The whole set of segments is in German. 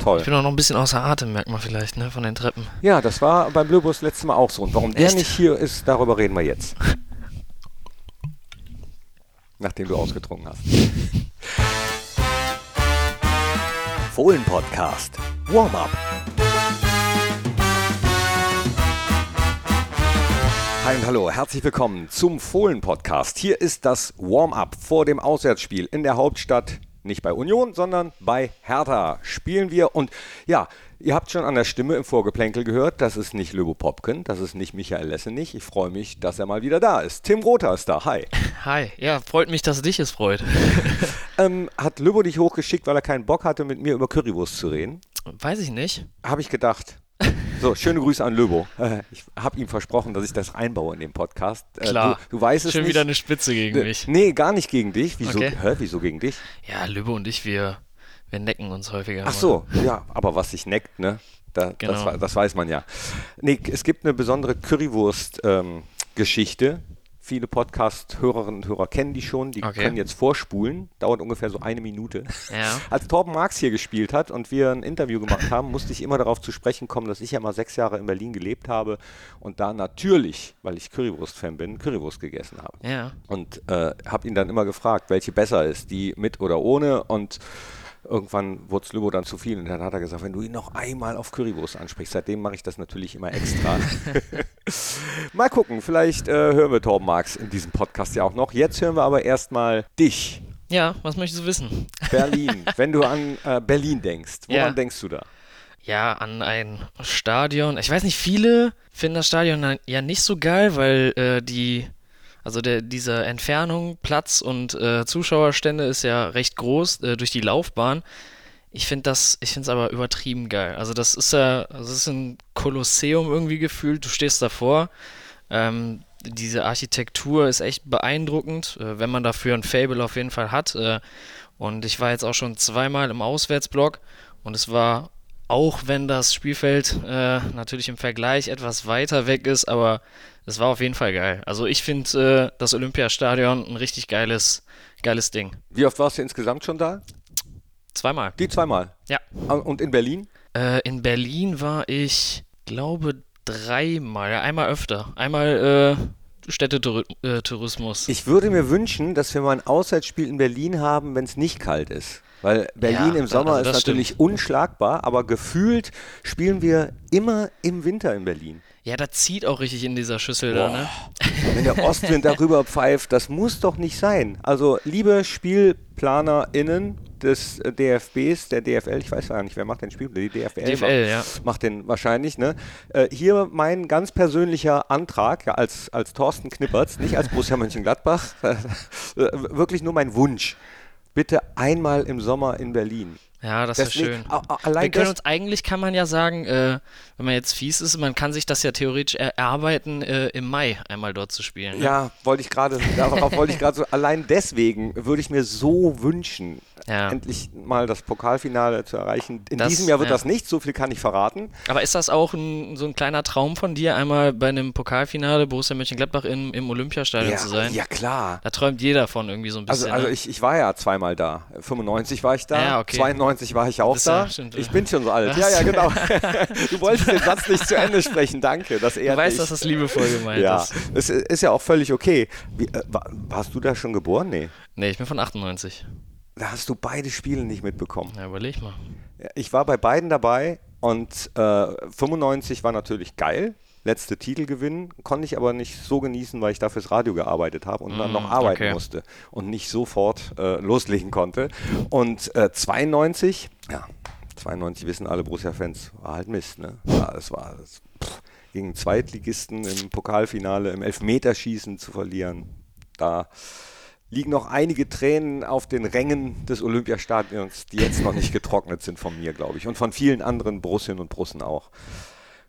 toll. Ich bin auch noch ein bisschen außer Atem, merkt man vielleicht, ne, von den Treppen. Ja, das war beim Blöbus letztes Mal auch so. Und warum der Echt? nicht hier ist, darüber reden wir jetzt. Nachdem du ausgetrunken hast. Fohlen Podcast. Warm-up. Hi und hallo, herzlich willkommen zum Fohlen Podcast. Hier ist das Warm-up vor dem Auswärtsspiel in der Hauptstadt. Nicht bei Union, sondern bei Hertha spielen wir. Und ja, ihr habt schon an der Stimme im Vorgeplänkel gehört, das ist nicht Löbo Popken, das ist nicht Michael Lessenich. Ich freue mich, dass er mal wieder da ist. Tim Rother ist da. Hi. Hi, ja, freut mich, dass dich es freut. Ähm, hat Löbo dich hochgeschickt, weil er keinen Bock hatte, mit mir über Currywurst zu reden? Weiß ich nicht. Habe ich gedacht. So, schöne Grüße an Löbo. Äh, Ich habe ihm versprochen, dass ich das einbaue in den Podcast. Äh, Klar. Du, du weißt es Schon nicht. wieder eine Spitze gegen mich. Nee, gar nicht gegen dich. Wieso? Okay. Hä, wieso gegen dich? Ja, Lübbe und ich, wir, wir necken uns häufiger. Ach mal. so, ja, aber was sich neckt, ne? Da, das, Genau. wei- das weiß man ja. Nee, es gibt eine besondere Currywurst-Geschichte. Viele Podcast-Hörerinnen und Hörer kennen die schon. Die Okay. können jetzt vorspulen. Dauert ungefähr so eine Minute. Ja. Als Torben Marx hier gespielt hat und wir ein Interview gemacht haben, musste ich immer darauf zu sprechen kommen, dass ich ja mal sechs Jahre in Berlin gelebt habe und da natürlich, weil ich Currywurst-Fan bin, Currywurst gegessen habe. Ja. Und äh, habe ihn dann immer gefragt, welche besser ist, die mit oder ohne. Und irgendwann wurde es Lübo dann zu viel. Und dann hat er gesagt, wenn du ihn noch einmal auf Currywurst ansprichst, seitdem mache ich das natürlich immer extra. mal gucken, vielleicht äh, hören wir Torben Marx in diesem Podcast ja auch noch. Jetzt hören wir aber erstmal dich, Ja, was möchtest du wissen? Berlin. wenn du an äh, Berlin denkst, woran Ja. denkst du da? Ja, an ein Stadion. Ich weiß nicht, viele finden das Stadion ja nicht so geil, weil äh, die, also der, diese Entfernung, Platz und äh, Zuschauerstände ist ja recht groß äh, durch die Laufbahn. Ich finde das, ich finde es aber übertrieben geil. Also das ist ja, also das ist ein Kolosseum irgendwie gefühlt. Du stehst davor. Ähm, diese Architektur ist echt beeindruckend, äh, wenn man dafür ein Fable auf jeden Fall hat. Äh, und ich war jetzt auch schon zweimal im Auswärtsblock und es war, auch wenn das Spielfeld äh, natürlich im Vergleich etwas weiter weg ist, aber es war auf jeden Fall geil. Also ich finde äh, das Olympiastadion ein richtig geiles, geiles Ding. Wie oft warst du insgesamt schon da? Zweimal. Die zweimal. Ja. Und in Berlin? Äh, in Berlin war ich, glaube, dreimal. Einmal öfter. Einmal äh, Städtetourismus. Ich würde mir wünschen, dass wir mal ein Auswärtsspiel in Berlin haben, wenn es nicht kalt ist. Weil Berlin Ja, im Sommer also ist natürlich unschlagbar, aber gefühlt spielen wir immer im Winter in Berlin. Ja, da zieht auch richtig in dieser Schüssel da, ne? Wenn der Ostwind darüber pfeift, das muss doch nicht sein. Also, liebe SpielplanerInnen des äh, DFBs, der DFL, ich weiß gar nicht, wer macht den Spiel? Die DFL, DFL, ja. macht, macht den wahrscheinlich, ne? Äh, hier mein ganz persönlicher Antrag, ja, als, als Thorsten Knippertz, nicht als Borussia Mönchengladbach, äh, wirklich nur mein Wunsch. Bitte einmal im Sommer in Berlin. Ja, das ist schön. allein Wir können uns eigentlich, kann man ja sagen, äh, wenn man jetzt fies ist, man kann sich das ja theoretisch er erarbeiten, äh, im Mai einmal dort zu spielen. Ne? Ja, wollte ich gerade, darauf wollte ich gerade so, allein deswegen würde ich mir so wünschen, Ja. endlich mal das Pokalfinale zu erreichen. In Das- diesem Jahr wird ja. das nicht, so viel kann ich verraten. Aber ist das auch ein, so ein kleiner Traum von dir, einmal bei einem Pokalfinale Borussia Mönchengladbach im, im Olympiastadion Ja, zu sein? ja, klar. Da träumt jeder von irgendwie so ein Also, bisschen. also ne? ich, ich war ja zweimal da. 95 war ich da, Ja, okay. 92 war ich auch ja- da. stimmt, ich ja. bin schon so alt. Ja, Was? ja, genau. du wolltest den Satz nicht zu Ende sprechen, danke. Das du weißt, dass das liebevoll gemeint ja, ist. es ist ja auch völlig okay. Wie, äh, wa- warst du da schon geboren? Nee. Nee, ich bin von 98. Da hast du beide Spiele nicht mitbekommen. Ja, überleg mal. Ich war bei beiden dabei und äh, 95 war natürlich geil. Letzte Titel gewinnen, konnte ich aber nicht so genießen, weil ich da fürs Radio gearbeitet habe und dann Mm, noch arbeiten okay. musste und nicht sofort äh, loslegen konnte. Und äh, 92, ja, 92 wissen alle Borussia-Fans, war halt Mist, ne? Ja, es war das, pff, gegen Zweitligisten im Pokalfinale, im Elfmeterschießen zu verlieren. Da liegen noch einige Tränen auf den Rängen des Olympiastadions, die jetzt noch nicht getrocknet sind von mir, glaube ich. Und von vielen anderen Borussinnen und Borussen auch.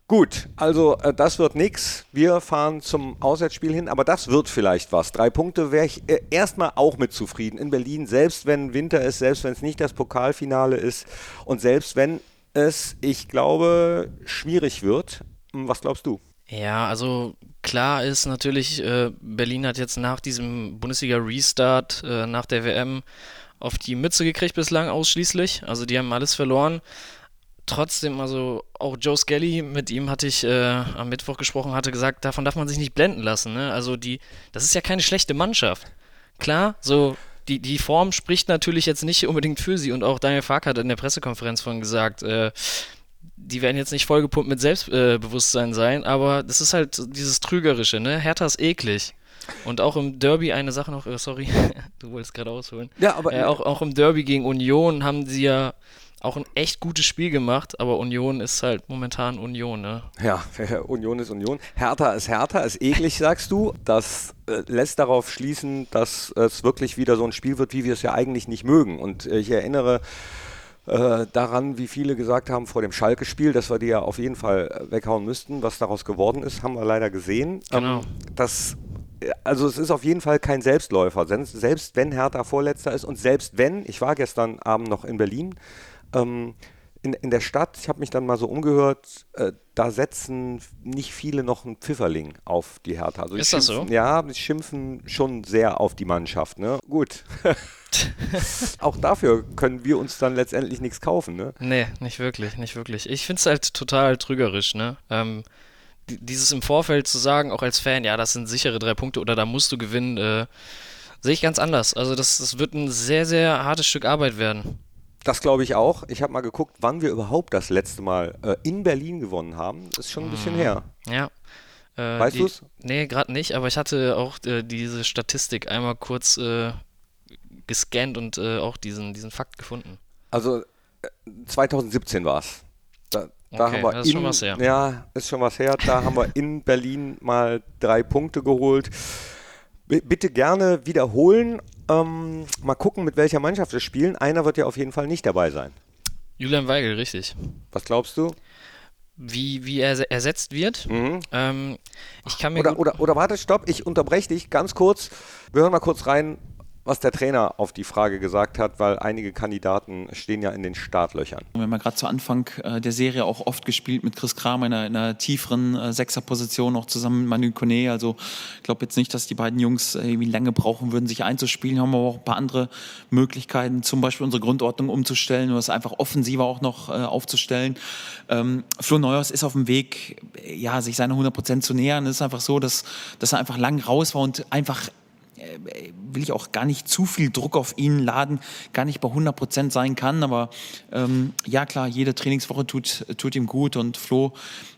Gut, also äh, das wird nix. Wir fahren zum Auswärtsspiel hin, aber das wird vielleicht was. Drei Punkte wäre ich äh, erstmal auch mit zufrieden in Berlin, selbst wenn Winter ist, selbst wenn es nicht das Pokalfinale ist und selbst wenn es, ich glaube, schwierig wird. Hm, Was glaubst du? Ja, also klar ist natürlich, äh, Berlin hat jetzt nach diesem Bundesliga-Restart, äh, nach der WM, auf die Mütze gekriegt bislang ausschließlich. Also die haben alles verloren. trotzdem, also auch Joe Skelly, mit ihm hatte ich äh, am Mittwoch gesprochen, hatte gesagt, davon darf man sich nicht blenden lassen. Ne? Also die, das ist ja keine schlechte Mannschaft. Klar, so die, die Form spricht natürlich jetzt nicht unbedingt für sie und auch Daniel Fark hat in der Pressekonferenz von gesagt, äh, die werden jetzt nicht vollgepumpt mit Selbstbewusstsein sein, aber das ist halt dieses Trügerische, ne? Hertha ist eklig. Und auch im Derby eine Sache noch, äh, sorry, du wolltest gerade ausholen. Ja, aber äh, auch, auch im Derby gegen Union haben sie ja auch ein echt gutes Spiel gemacht, aber Union ist halt momentan Union, ne? Ja, Union ist Union. Hertha ist Hertha, ist eklig, sagst du. Das äh, lässt darauf schließen, dass es wirklich wieder so ein Spiel wird, wie wir es ja eigentlich nicht mögen. Und äh, ich erinnere äh, daran, wie viele gesagt haben vor dem Schalke-Spiel, dass wir die ja auf jeden Fall weghauen müssten. Was daraus geworden ist, haben wir leider gesehen. Genau. Ähm, das also es ist auf jeden Fall kein Selbstläufer, selbst wenn Hertha Vorletzter ist und selbst wenn, ich war gestern Abend noch in Berlin, ähm, in, in der Stadt, ich habe mich dann mal so umgehört, äh, da setzen nicht viele noch einen Pfifferling auf die Hertha. Also ist das so? Ja, die schimpfen schon sehr auf die Mannschaft. Ne? Gut. Auch dafür können wir uns dann letztendlich nichts kaufen. Ne? Nee, nicht wirklich, nicht wirklich. Ich finde es halt total trügerisch. Ne? Ähm, dieses im Vorfeld zu sagen, auch als Fan, ja, das sind sichere drei Punkte oder da musst du gewinnen, äh, sehe ich ganz anders. Also das, das wird ein sehr, sehr hartes Stück Arbeit werden. Das glaube ich auch. Ich habe mal geguckt, wann wir überhaupt das letzte Mal äh, in Berlin gewonnen haben. Das ist schon ein bisschen her. Ja. Äh, weißt du es? Nee, gerade nicht, aber ich hatte auch äh, diese Statistik einmal kurz äh, gescannt und äh, auch diesen, diesen Fakt gefunden. Also 2017 war es. Da, da okay, haben wir das ist in, schon was her. Ja, ist schon was her. Da haben wir in Berlin mal drei Punkte geholt. B bitte gerne wiederholen ähm, mal gucken, mit welcher Mannschaft wir spielen. Einer wird ja auf jeden Fall nicht dabei sein. Julian Weigel, richtig. Was glaubst du? Wie, wie er ersetzt wird. Mhm. Ähm, ich kann mir oder, oder, oder warte, stopp, ich unterbreche dich ganz kurz. Wir hören mal kurz rein, was der Trainer auf die Frage gesagt hat, weil einige Kandidaten stehen ja in den Startlöchern. Wir haben ja gerade zu Anfang äh, der Serie auch oft gespielt mit Chris Kramer in einer, in einer tieferen äh, Sechserposition, auch zusammen mit Manu Kone. Also ich glaube jetzt nicht, dass die beiden Jungs äh, irgendwie lange brauchen würden, sich einzuspielen. Haben aber auch ein paar andere Möglichkeiten, zum Beispiel unsere Grundordnung umzustellen oder es einfach offensiver auch noch aufzustellen. Ähm, Flo Neuers ist auf dem Weg, ja, sich seine 100 Prozent zu nähern. Es ist einfach so, dass, dass er einfach lang raus war und einfach will ich auch gar nicht zu viel Druck auf ihn laden, gar nicht bei 100 Prozent sein kann. Aber ähm, ja, klar, jede Trainingswoche tut, tut ihm gut. Und Flo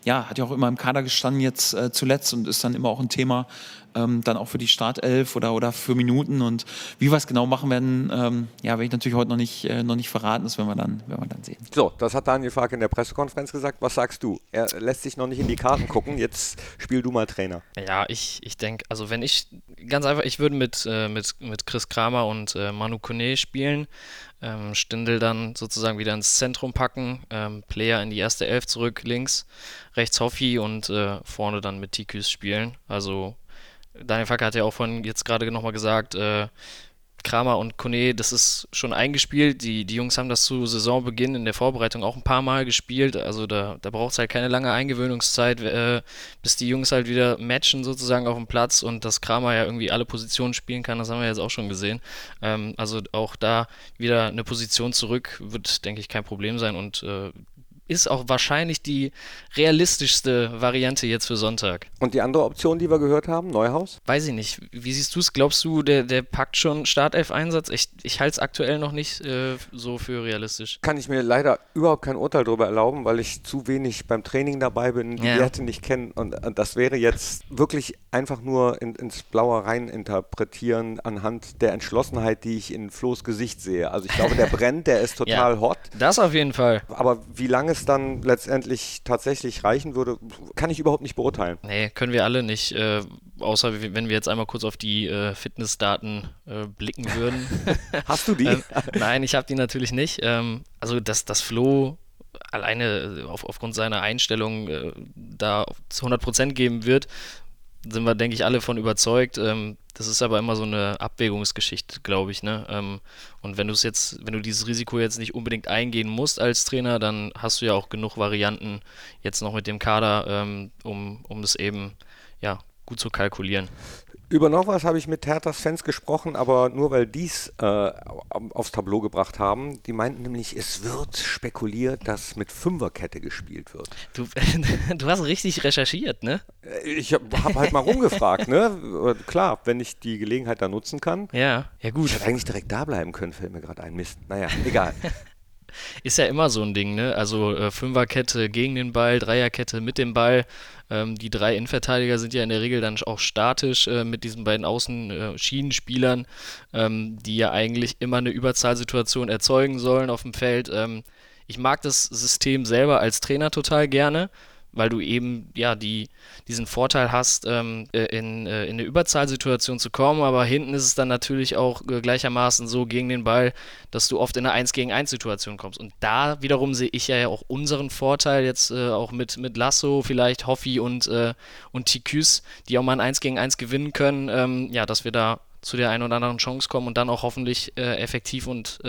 ja, hat ja auch immer im Kader gestanden jetzt äh, zuletzt und ist dann immer auch ein Thema, ähm, dann auch für die Startelf oder, oder für Minuten. Und wie wir es genau machen werden, ähm, ja, werde ich natürlich heute noch nicht, äh, noch nicht verraten. Das werden wir, dann, werden wir dann sehen. So, das hat Daniel Fark in der Pressekonferenz gesagt. Was sagst du? Er lässt sich noch nicht in die Karten gucken. Jetzt spiel du mal Trainer. Ja, ich, ich denke, also wenn ich, ganz einfach, ich würde mit, äh, mit, mit Chris Kramer und äh, Manu Kone spielen. Ähm, Stindel dann sozusagen wieder ins Zentrum packen, ähm, Player in die erste Elf zurück, links, rechts Hoffi und äh, vorne dann mit Tiküs spielen. Also Daniel Facker hat ja auch von jetzt gerade nochmal gesagt, äh, Kramer und Kone, das ist schon eingespielt. Die, die Jungs haben das zu Saisonbeginn in der Vorbereitung auch ein paar Mal gespielt. Also da, da braucht es halt keine lange Eingewöhnungszeit, äh, bis die Jungs halt wieder matchen sozusagen auf dem Platz und dass Kramer ja irgendwie alle Positionen spielen kann, das haben wir jetzt auch schon gesehen. Ähm, also auch da wieder eine Position zurück wird, denke ich, kein Problem sein und äh, ist auch wahrscheinlich die realistischste Variante jetzt für Sonntag. Und die andere Option, die wir gehört haben, Neuhaus? Weiß ich nicht. Wie siehst du es? Glaubst du, der, der packt schon Startelf-Einsatz? Ich, ich halte es aktuell noch nicht äh, so für realistisch. Kann ich mir leider überhaupt kein Urteil darüber erlauben, weil ich zu wenig beim Training dabei bin, die ja. Werte nicht kenne. Und, und, das wäre jetzt wirklich einfach nur in, ins Blaue rein interpretieren anhand der Entschlossenheit, die ich in Flo's Gesicht sehe. Also ich glaube, der brennt, der ist total ja, hot. Das auf jeden Fall. Aber wie lange es dann letztendlich tatsächlich reichen würde, kann ich überhaupt nicht beurteilen. Nee, können wir alle nicht, äh, außer wenn wir jetzt einmal kurz auf die äh, Fitnessdaten äh, blicken würden. Hast du die? ähm, nein, ich habe die natürlich nicht. Ähm, also, dass das Flo alleine äh, auf, aufgrund seiner Einstellung äh, da zu 100% geben wird, sind wir, denke ich, alle von überzeugt. Ähm, das ist aber immer so eine Abwägungsgeschichte, glaube ich. Ne? Ähm, und wenn du es jetzt, wenn du dieses Risiko jetzt nicht unbedingt eingehen musst als Trainer, dann hast du ja auch genug Varianten jetzt noch mit dem Kader, ähm, um, um das eben ja, gut zu kalkulieren. Über noch was habe ich mit Herthas Fans gesprochen, aber nur weil dies äh, aufs Tableau gebracht haben. Die meinten nämlich, es wird spekuliert, dass mit Fünferkette gespielt wird. Du, du hast richtig recherchiert, ne? Äh, ich habe hab halt mal rumgefragt, ne? Klar, wenn ich die Gelegenheit da nutzen kann. Ja, ja gut. Ich hätte eigentlich direkt da bleiben können, fällt mir gerade ein. Mist. Naja, egal. Ist ja immer so ein Ding, ne? Also äh, Fünferkette gegen den Ball, Dreierkette mit dem Ball. Ähm, die drei Innenverteidiger sind ja in der Regel dann auch statisch äh, mit diesen beiden Außenschienenspielern, äh, ähm, die ja eigentlich immer eine Überzahlsituation erzeugen sollen auf dem Feld. Ähm, ich mag das System selber als Trainer total gerne weil du eben ja die, diesen Vorteil hast, ähm, äh, in, äh, in eine Überzahlsituation zu kommen, aber hinten ist es dann natürlich auch äh, gleichermaßen so gegen den Ball, dass du oft in eine 1 gegen 1 Situation kommst. Und da wiederum sehe ich ja auch unseren Vorteil jetzt äh, auch mit, mit Lasso, vielleicht Hoffi und, äh, und Tiküs, die auch mal ein 1 gegen 1 gewinnen können, ähm, ja, dass wir da zu der einen oder anderen Chance kommen und dann auch hoffentlich äh, effektiv und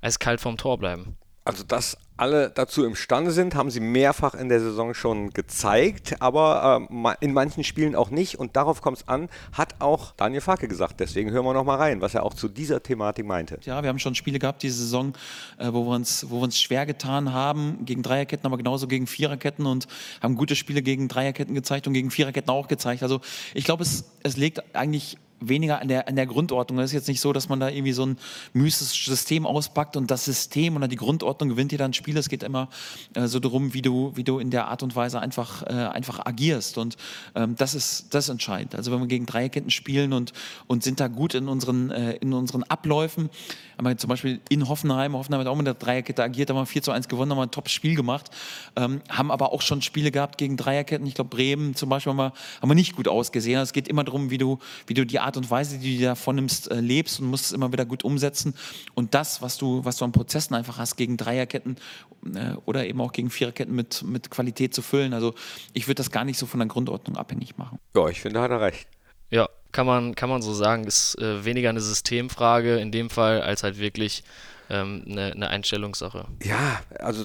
eiskalt vorm Tor bleiben. Also dass alle dazu imstande sind, haben sie mehrfach in der Saison schon gezeigt, aber äh, in manchen Spielen auch nicht. Und darauf kommt es an, hat auch Daniel Farke gesagt. Deswegen hören wir noch mal rein, was er auch zu dieser Thematik meinte. Ja, wir haben schon Spiele gehabt diese Saison, äh, wo, wir uns, wo wir uns schwer getan haben gegen Dreierketten, aber genauso gegen Viererketten und haben gute Spiele gegen Dreierketten gezeigt und gegen Viererketten auch gezeigt. Also ich glaube, es, es legt eigentlich weniger an der, an der Grundordnung. Es ist jetzt nicht so, dass man da irgendwie so ein mystisches System auspackt und das System oder die Grundordnung gewinnt dir dann Spiel. Es geht immer äh, so darum, wie du, wie du in der Art und Weise einfach, äh, einfach agierst. Und ähm, das ist das entscheidend. Also wenn wir gegen Dreierketten spielen und, und sind da gut in unseren, äh, in unseren Abläufen, haben wir zum Beispiel in Hoffenheim, Hoffenheim hat auch mit der Dreierkette agiert, haben wir 4 zu 1 gewonnen, haben wir ein Top-Spiel gemacht, ähm, haben aber auch schon Spiele gehabt gegen Dreierketten. Ich glaube, Bremen zum Beispiel haben wir, haben wir nicht gut ausgesehen. Es geht immer darum, wie du, wie du die Art und Weise, die du davon nimmst, äh, lebst und musst es immer wieder gut umsetzen. Und das, was du, was du an Prozessen einfach hast gegen Dreierketten äh, oder eben auch gegen Viererketten mit, mit Qualität zu füllen. Also ich würde das gar nicht so von der Grundordnung abhängig machen. Ja, ich finde, da hat er recht. Ja, kann man, kann man so sagen, ist äh, weniger eine Systemfrage in dem Fall, als halt wirklich ähm, eine, eine Einstellungssache. Ja, also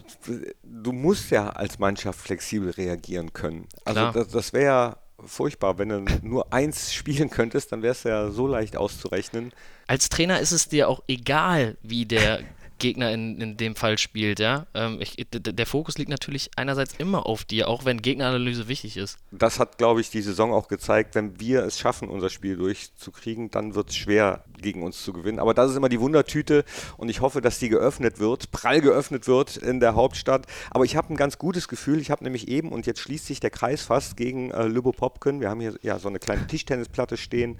du musst ja als Mannschaft flexibel reagieren können. Also Klar. das, das wäre ja furchtbar. Wenn du nur eins spielen könntest, dann wäre es ja so leicht auszurechnen. Als Trainer ist es dir auch egal, wie der Gegner in, in dem Fall spielt, ja. Ähm, ich, der Fokus liegt natürlich einerseits immer auf dir, auch wenn Gegneranalyse wichtig ist. Das hat, glaube ich, die Saison auch gezeigt. Wenn wir es schaffen, unser Spiel durchzukriegen, dann wird es schwer, gegen uns zu gewinnen. Aber das ist immer die Wundertüte und ich hoffe, dass die geöffnet wird, prall geöffnet wird in der Hauptstadt. Aber ich habe ein ganz gutes Gefühl. Ich habe nämlich eben, und jetzt schließt sich der Kreis fast gegen äh, Lübbe Popken. Wir haben hier ja so eine kleine Tischtennisplatte stehen,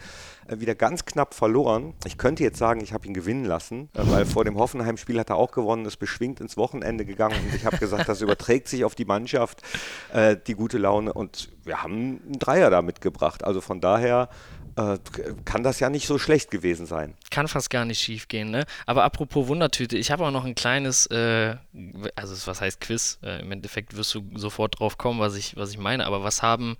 wieder ganz knapp verloren. Ich könnte jetzt sagen, ich habe ihn gewinnen lassen, äh, weil vor dem Hoffenheim-Spiel Spiel hat er auch gewonnen, ist beschwingt ins Wochenende gegangen und ich habe gesagt, das überträgt sich auf die Mannschaft, äh, die gute Laune und wir haben einen Dreier da mitgebracht. Also von daher äh, kann das ja nicht so schlecht gewesen sein. Kann fast gar nicht schief gehen, ne? Aber apropos Wundertüte, ich habe auch noch ein kleines, äh, also was heißt Quiz? Äh, Im Endeffekt wirst du sofort drauf kommen, was ich, was ich meine. Aber was haben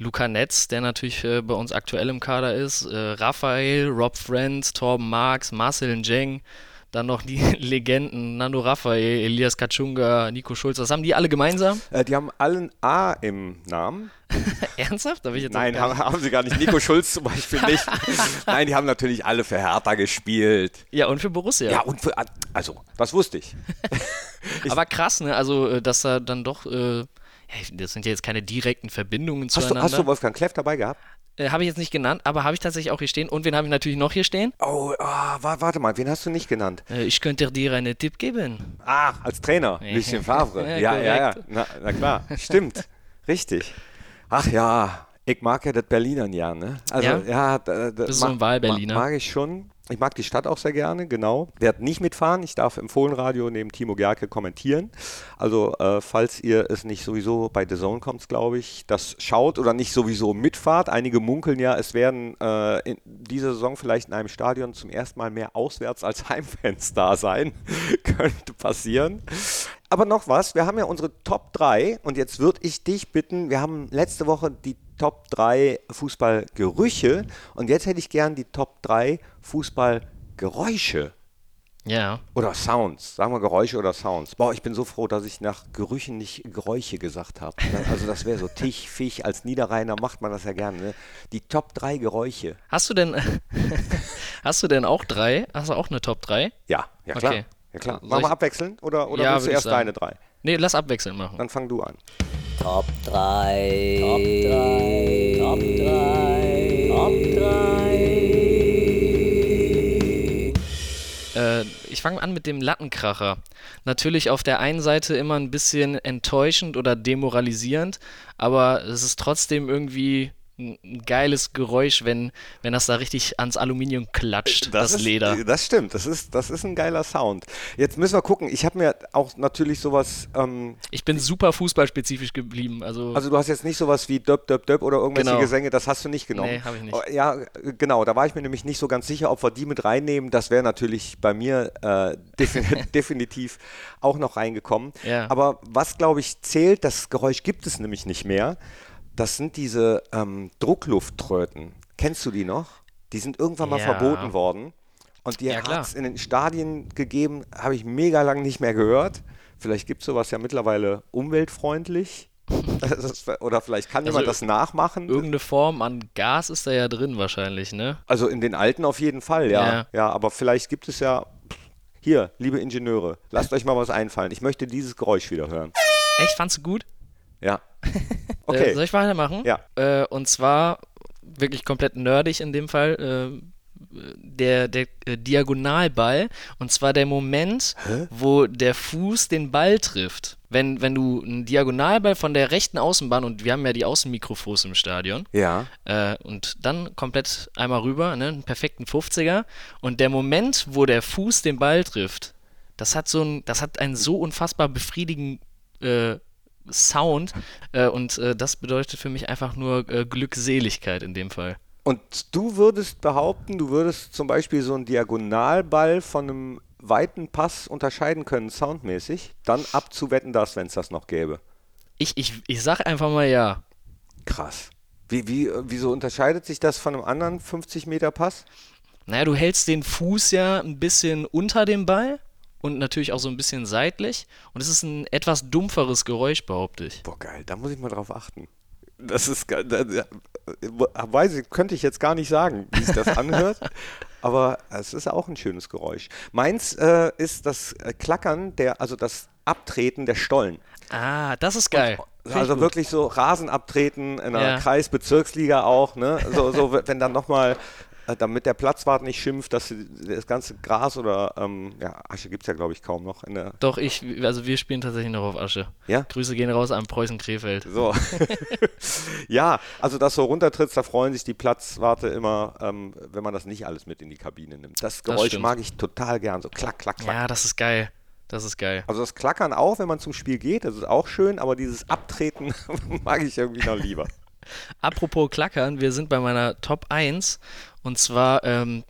Luca Netz, der natürlich äh, bei uns aktuell im Kader ist, äh, Raphael, Rob Friend, Torben Marx, Marcel Njeng, dann noch die Legenden, Nando Raphael, Elias Kachunga, Nico Schulz. Was haben die alle gemeinsam? Äh, die haben alle ein A im Namen. Ernsthaft? Nein, haben, haben, sie gar nicht. Nico Schulz zum Beispiel nicht. Nein, die haben natürlich alle für Hertha gespielt. Ja, und für Borussia. Ja, und für. Also, das wusste ich. ich Aber krass, ne? Also, äh, dass da dann doch. Äh, das sind ja jetzt keine direkten Verbindungen hast zueinander. Du, hast du Wolfgang Kleff dabei gehabt? Äh, habe ich jetzt nicht genannt, aber habe ich tatsächlich auch hier stehen. Und wen habe ich natürlich noch hier stehen? Oh, oh warte mal, wen hast du nicht genannt? Äh, ich könnte dir einen Tipp geben. Ah, als Trainer, Lucien Favre. ja, ja, ja, na, na klar, stimmt, richtig. Ach ja, ich mag ja das Berliner ja, ne? Also, ja, ja da, da, das ist so ein Wahlberliner. Mag ich schon. Ich mag die Stadt auch sehr gerne, genau. Werde nicht mitfahren. Ich darf im Fohlenradio neben Timo Gerke kommentieren. Also, äh, falls ihr es nicht sowieso bei The Zone kommt, glaube ich, das schaut oder nicht sowieso mitfahrt. Einige munkeln ja, es werden äh, in dieser Saison vielleicht in einem Stadion zum ersten Mal mehr Auswärts- als Heimfans da sein. Könnte passieren. Aber noch was, wir haben ja unsere Top 3 und jetzt würde ich dich bitten, wir haben letzte Woche die Top 3 Fußballgerüche und jetzt hätte ich gern die Top 3 Fußballgeräusche. Ja. Oder Sounds, sagen wir Geräusche oder Sounds. Boah, ich bin so froh, dass ich nach Gerüchen nicht Geräusche gesagt habe. Also das wäre so Tich, Fisch, als Niederrheiner macht man das ja gerne. Ne? Die Top 3 Geräusche. Hast du denn, hast du denn auch drei? Hast du auch eine Top 3? Ja, ja klar. Okay. Ja, klar. Machen wir abwechseln oder, oder Ja, willst du erst deine drei? Nee, lass abwechselnd machen. Dann fang du an. Top 3. Top 3. Top 3. Top 3. ich fange an mit dem Lattenkracher. Natürlich auf der einen Seite immer ein bisschen enttäuschend oder demoralisierend, aber es ist trotzdem irgendwie ein geiles Geräusch, wenn, wenn das da richtig ans Aluminium klatscht, das, ist, Leder. Das stimmt, das ist, das ist ein geiler Sound. Jetzt müssen wir gucken, ich habe mir auch natürlich sowas, ähm, Ich bin super fußballspezifisch geblieben. Also, also du hast jetzt nicht sowas wie Döp, Döp, Döp oder irgendwelche Genau. Gesänge, das hast du nicht genommen. Nee, hab ich nicht. Oh, Ja, genau, da war ich mir nämlich nicht so ganz sicher, ob wir die mit reinnehmen. Das wäre natürlich bei mir äh, defin definitiv auch noch reingekommen. Ja. Aber was, glaube ich, zählt, das Geräusch gibt es nämlich nicht mehr, das sind diese ähm, Drucklufttröten. Kennst du die noch? Die sind irgendwann mal Ja. verboten worden. Und die Ja, hat es in den Stadien gegeben, habe ich mega lang nicht mehr gehört. Vielleicht gibt es sowas ja mittlerweile umweltfreundlich. Oder vielleicht kann Also jemand das nachmachen. irgendeine Form an Gas ist da ja drin wahrscheinlich, ne? Also in den alten auf jeden Fall, ja. Ja. Ja, aber vielleicht gibt es ja. Hier, liebe Ingenieure, lasst euch mal was einfallen. Ich möchte dieses Geräusch wieder hören. Echt, fandst du gut? Ja. Äh, Okay. soll ich weitermachen? Ja. Äh, und zwar wirklich komplett nerdig in dem Fall. Äh, der, der äh, Diagonalball und zwar der Moment, wo der Fuß den Ball trifft. Wenn, wenn du einen Diagonalball von der rechten Außenbahn und wir haben ja die Außenmikrofos im Stadion ja. äh, und dann komplett einmal rüber, ne, einen perfekten 50er und der Moment, wo der Fuß den Ball trifft, das hat so ein, das hat einen so unfassbar befriedigenden äh, Sound äh, und äh, das bedeutet für mich einfach nur äh, Glückseligkeit in dem Fall. Und du würdest behaupten, du würdest zum Beispiel so einen Diagonalball von einem weiten Pass unterscheiden können, soundmäßig, dann abzuwetten das, wenn es das noch gäbe. Ich, ich, ich sag einfach mal ja. Krass. Wie, wie, wieso unterscheidet sich das von einem anderen 50 Meter Pass? Naja, du hältst den Fuß ja ein bisschen unter dem Ball und natürlich auch so ein bisschen seitlich und es ist ein etwas dumpferes Geräusch, behaupte ich. Boah, geil, da muss ich mal drauf achten. Das ist geil. Da, da, weiß ich, könnte ich jetzt gar nicht sagen, wie sich das anhört. aber es ist auch ein schönes Geräusch. Meins äh, ist das Klackern, der, also das Abtreten der Stollen. Ah, das ist geil. Ich Also wirklich so Rasen abtreten in der Ja. Kreisbezirksliga auch, ne? So, so wenn dann nochmal, damit der Platzwart nicht schimpft, dass das ganze Gras oder ähm, ja, Asche gibt es ja glaube ich kaum noch. Doch, ich, also wir spielen tatsächlich noch auf Asche. Ja? Grüße gehen raus an Preußen Krefeld. So. ja, also das so runtertrittst, da freuen sich die Platzwarte immer, ähm, wenn man das nicht alles mit in die Kabine nimmt. Das Geräusch stimmt. mag ich total gern, so klack, klack, klack. Ja, das ist geil. Das ist geil. Also das Klackern auch, wenn man zum Spiel geht, das ist auch schön, aber dieses Abtreten mag ich irgendwie noch lieber. Apropos Klackern, wir sind bei meiner Top 1 und zwar ähm,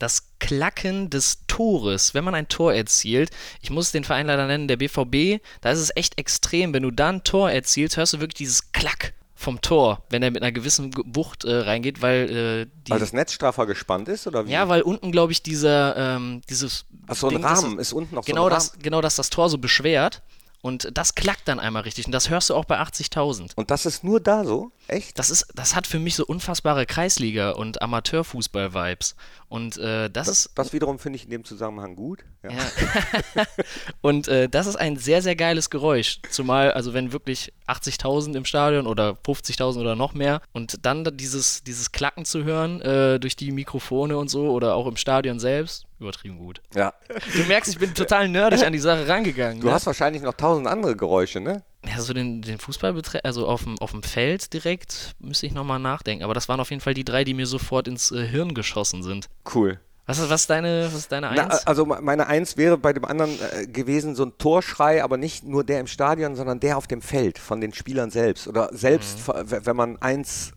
das Klacken des Tores. Wenn man ein Tor erzielt, ich muss den Verein leider nennen, der BVB, da ist es echt extrem. Wenn du da ein Tor erzielst, hörst du wirklich dieses Klack vom Tor, wenn er mit einer gewissen Ge- Wucht äh, reingeht, weil äh, die. Weil das Netz straffer gespannt ist, oder wie? ja, weil unten, glaube ich, dieser, ähm, dieses. Ach, so ein Ding, Rahmen ist unten noch so genau ein das, genau, dass das Tor so beschwert und das klackt dann einmal richtig und das hörst du auch bei 80.000. Und das ist nur da so? Echt? Das ist, das hat für mich so unfassbare Kreisliga- und Amateurfußball-Vibes. Und äh, das ist Das wiederum finde ich in dem Zusammenhang gut. Ja. ja. und äh, das ist ein sehr, sehr geiles Geräusch. Zumal, also wenn wirklich 80.000 im Stadion oder 50.000 oder noch mehr und dann da dieses, dieses Klacken zu hören äh, durch die Mikrofone und so oder auch im Stadion selbst, übertrieben gut. ja. Du merkst, ich bin total nerdig an die Sache rangegangen. Du ne? hast wahrscheinlich noch tausend andere Geräusche, ne? Ja, so den, den Fußball betre also auf dem, auf dem Feld direkt müsste ich nochmal nachdenken. Aber das waren auf jeden Fall die drei, die mir sofort ins äh, Hirn geschossen sind. Cool. Was ist, was deine, was ist deine Na, Eins? also me- meine Eins wäre bei dem anderen äh, gewesen so ein Torschrei, aber nicht nur der im Stadion, sondern der auf dem Feld von den Spielern selbst. Oder selbst, Mhm. wenn man eins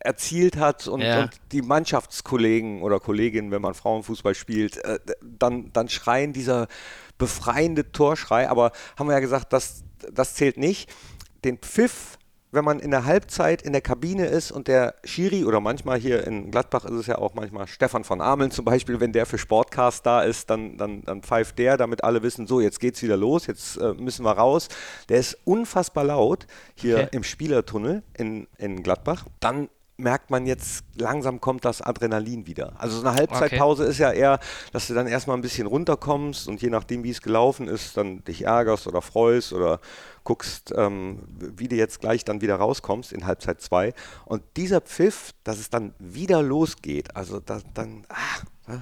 erzielt hat und, Ja. und die Mannschaftskollegen oder Kolleginnen, wenn man Frauenfußball spielt, äh, dann, dann schreien dieser befreiende Torschrei. Aber haben wir ja gesagt, das, das zählt nicht. Den Pfiff wenn man in der Halbzeit in der Kabine ist und der Schiri oder manchmal hier in Gladbach ist es ja auch manchmal Stefan von Ameln zum Beispiel, wenn der für Sportcast da ist, dann, dann, dann pfeift der, damit alle wissen, so jetzt geht's wieder los, jetzt äh, müssen wir raus. Der ist unfassbar laut hier Okay. im Spielertunnel in, in Gladbach. Dann merkt man jetzt, langsam kommt das Adrenalin wieder. Also so eine Halbzeitpause ist ja eher, dass du dann erstmal ein bisschen runterkommst und je nachdem, wie es gelaufen ist, dann dich ärgerst oder freust oder guckst, ähm, wie du jetzt gleich dann wieder rauskommst in Halbzeit 2. Und dieser Pfiff, dass es dann wieder losgeht, also da, dann, ah, ah,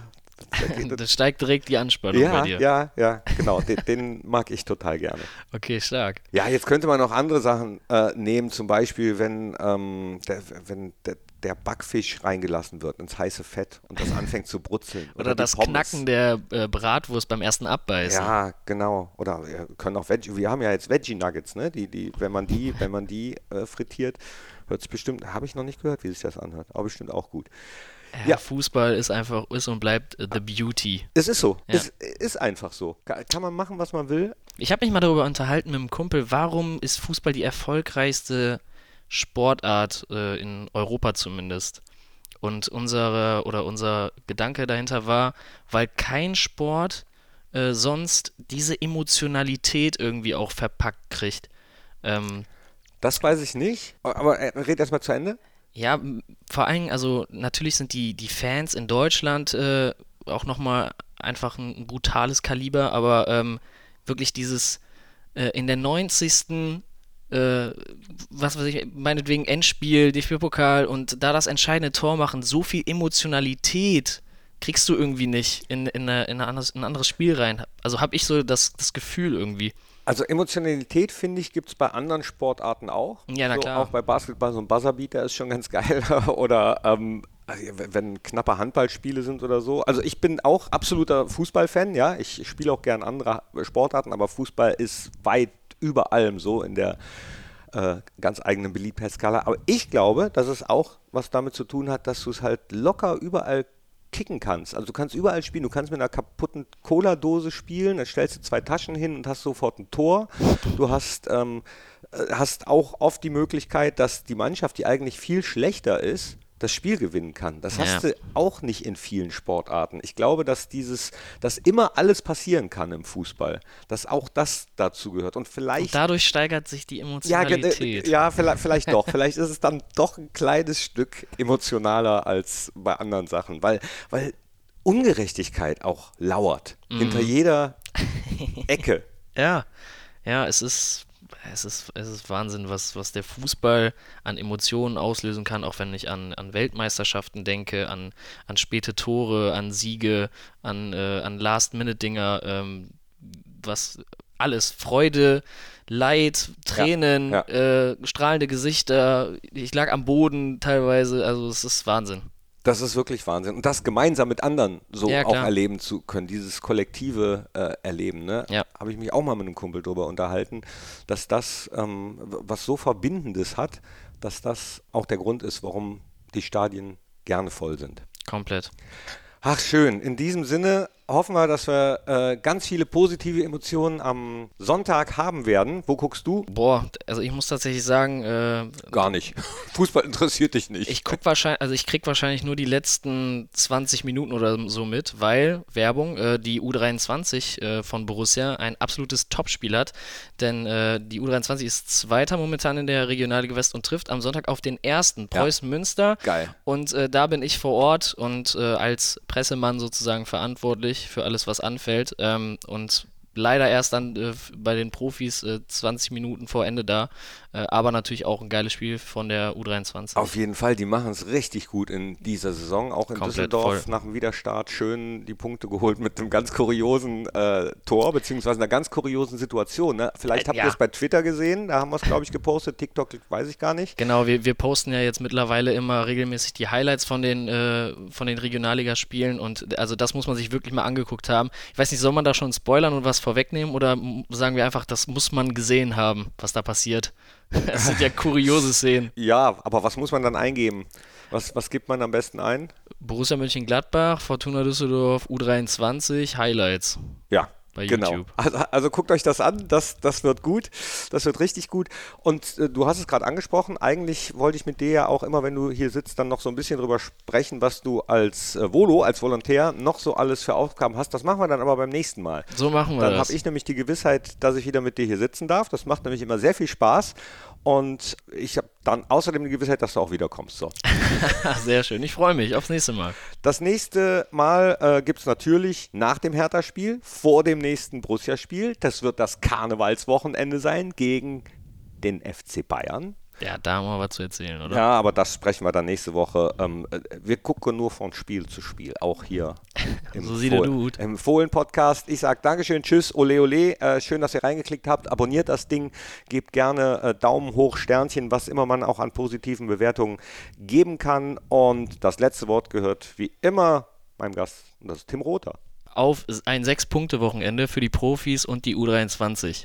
da geht Da steigt direkt die Anspannung bei ja, dir. ja, ja, genau, den, den mag ich total gerne. Okay, stark. Ja, jetzt könnte man noch andere Sachen äh, nehmen, zum Beispiel, wenn, ähm, der, wenn der, der Backfisch reingelassen wird ins heiße Fett und das anfängt zu brutzeln. Oder, die das Pommes. Knacken der äh, Bratwurst beim ersten Abbeißen. Ja, genau. Oder wir können auch Veggie, wir haben ja jetzt Veggie Nuggets, ne? Die, die, wenn man die, wenn man die äh, frittiert, hört es bestimmt, habe ich noch nicht gehört, wie sich das anhört, aber bestimmt auch gut. Ja, Ja. Fußball ist einfach, ist und bleibt äh, the beauty. Es ist so. Ja. Es ist einfach so. Kann, kann man machen, was man will. Ich habe mich mal darüber unterhalten mit einem Kumpel, warum ist Fußball die erfolgreichste Sportart äh, in Europa zumindest? Und unsere oder unser Gedanke dahinter war, weil kein Sport äh, sonst diese Emotionalität irgendwie auch verpackt kriegt. Ähm, Das weiß ich nicht. Aber äh, red erst mal zu Ende. Ja, vor allem, also natürlich sind die, die Fans in Deutschland äh, auch nochmal einfach ein, ein brutales Kaliber, aber ähm, wirklich dieses äh, in der 90. Äh, was weiß ich, meinetwegen Endspiel, DFB-Pokal und da das entscheidende Tor machen, so viel Emotionalität kriegst du irgendwie nicht in, in, eine, in, eine anderes, in ein anderes Spiel rein. Also habe ich so das, das Gefühl irgendwie. Also Emotionalität, finde ich, gibt es bei anderen Sportarten auch. Ja, na so, klar. Auch bei Basketball so ein Buzzerbeater ist schon ganz geil. oder ähm, wenn knappe Handballspiele sind oder so. Also ich bin auch absoluter Fußballfan, ja. Ich spiele auch gern andere Sportarten, aber Fußball ist weit über allem so in der äh, ganz eigenen Beliebtheitsskala. Aber ich glaube, dass es auch was damit zu tun hat, dass du es halt locker überall kicken kannst. Also du kannst überall spielen. Du kannst mit einer kaputten Cola-Dose spielen, dann stellst du zwei Taschen hin und hast sofort ein Tor. Du hast, ähm, äh, hast auch oft die Möglichkeit, dass die Mannschaft, die eigentlich viel schlechter ist, das Spiel gewinnen kann. Das Ja. hast du auch nicht in vielen Sportarten. Ich glaube, dass dieses, dass immer alles passieren kann im Fußball, dass auch das dazu gehört. Und vielleicht Und dadurch steigert sich die ja, ge- Emotionalität. äh, ja vielleicht, vielleicht doch. vielleicht ist es dann doch ein kleines Stück emotionaler als bei anderen Sachen, weil, weil Ungerechtigkeit auch lauert. Hinter jeder Ecke. Ja, ja, es ist, es ist, es ist Wahnsinn, was, was der Fußball an Emotionen auslösen kann, auch wenn ich an, an Weltmeisterschaften denke, an, an späte Tore, an Siege, an, äh, an Last-Minute-Dinger, ähm, was alles, Freude, Leid, Tränen, ja. Äh, strahlende Gesichter, ich lag am Boden teilweise, also es ist Wahnsinn. Das ist wirklich Wahnsinn. Und das gemeinsam mit anderen so Ja, auch erleben zu können, dieses kollektive äh, Erleben. Ne? Ja. Habe ich mich auch mal mit einem Kumpel drüber unterhalten, dass das, ähm, was so Verbindendes hat, dass das auch der Grund ist, warum die Stadien gerne voll sind. Komplett. Ach schön. In diesem Sinne hoffen wir, dass wir äh, ganz viele positive Emotionen am Sonntag haben werden. Wo guckst du? Boah, also ich muss tatsächlich sagen, äh, Gar nicht. Fußball interessiert dich nicht. Ich guck wahrscheinlich, also ich krieg wahrscheinlich nur die letzten 20 Minuten oder so mit, weil Werbung, äh, die U23 äh, von Borussia ein absolutes Topspiel hat, denn äh, die U23 ist Zweiter momentan in der Regionalliga West und trifft am Sonntag auf den ersten. Preußen Münster. Geil. Und äh, da bin ich vor Ort und als Pressemann sozusagen verantwortlich für alles, was anfällt. Ähm, und leider erst dann äh, bei den Profis äh, 20 Minuten vor Ende da. Äh, aber natürlich auch ein geiles Spiel von der U23. Auf jeden Fall, die machen es richtig gut in dieser Saison. Auch in Komplett Düsseldorf voll. nach dem Widerstart schön die Punkte geholt mit einem ganz kuriosen äh, Tor, beziehungsweise einer ganz kuriosen Situation. Ne? Vielleicht Äh, habt ja. ihr es bei Twitter gesehen, da haben wir es, glaube ich, gepostet. TikTok weiß ich gar nicht. Genau, wir, wir posten ja jetzt mittlerweile immer regelmäßig die Highlights von den, äh, von den Regionalligaspielen und also das muss man sich wirklich mal angeguckt haben. Ich weiß nicht, soll man da schon spoilern und was vorwegnehmen oder sagen wir einfach, das muss man gesehen haben, was da passiert? Das sind ja kuriose Szenen. Ja, aber was muss man dann eingeben? Was, was gibt man am besten ein? Borussia Mönchengladbach, Fortuna Düsseldorf, U23, Highlights. Ja, bei Genau. YouTube. Also, also guckt euch das an, das, das wird gut, das wird richtig gut. Und äh, du hast es gerade angesprochen, eigentlich wollte ich mit dir ja auch immer, wenn du hier sitzt, dann noch so ein bisschen drüber sprechen, was du als äh, Volo, als Volontär noch so alles für Aufgaben hast. Das machen wir dann aber beim nächsten Mal. So machen wir Dann das. habe ich nämlich die Gewissheit, dass ich wieder mit dir hier sitzen darf. Das macht nämlich immer sehr viel Spaß. Und ich habe dann außerdem die Gewissheit, dass du auch wiederkommst. So. Sehr schön. Ich freue mich aufs nächste Mal. Das nächste Mal äh, gibt es natürlich nach dem Hertha-Spiel, vor dem nächsten Borussia-Spiel. Das wird das Karnevalswochenende sein gegen den FC Bayern. Ja, da haben wir was zu erzählen, oder? Ja, aber das sprechen wir dann nächste Woche. Ähm, äh, wir gucken nur von Spiel zu Spiel, auch hier im, So Fohlen- im Fohlen-Podcast. Ich sage Dankeschön, tschüss, ole ole. Äh, schön, dass ihr reingeklickt habt. Abonniert das Ding, gebt gerne äh, Daumen hoch, Sternchen, was immer man auch an positiven Bewertungen geben kann. Und das letzte Wort gehört wie immer meinem Gast, und das ist Tim Rother. Auf ein Sechs-Punkte-Wochenende für die Profis und die U23.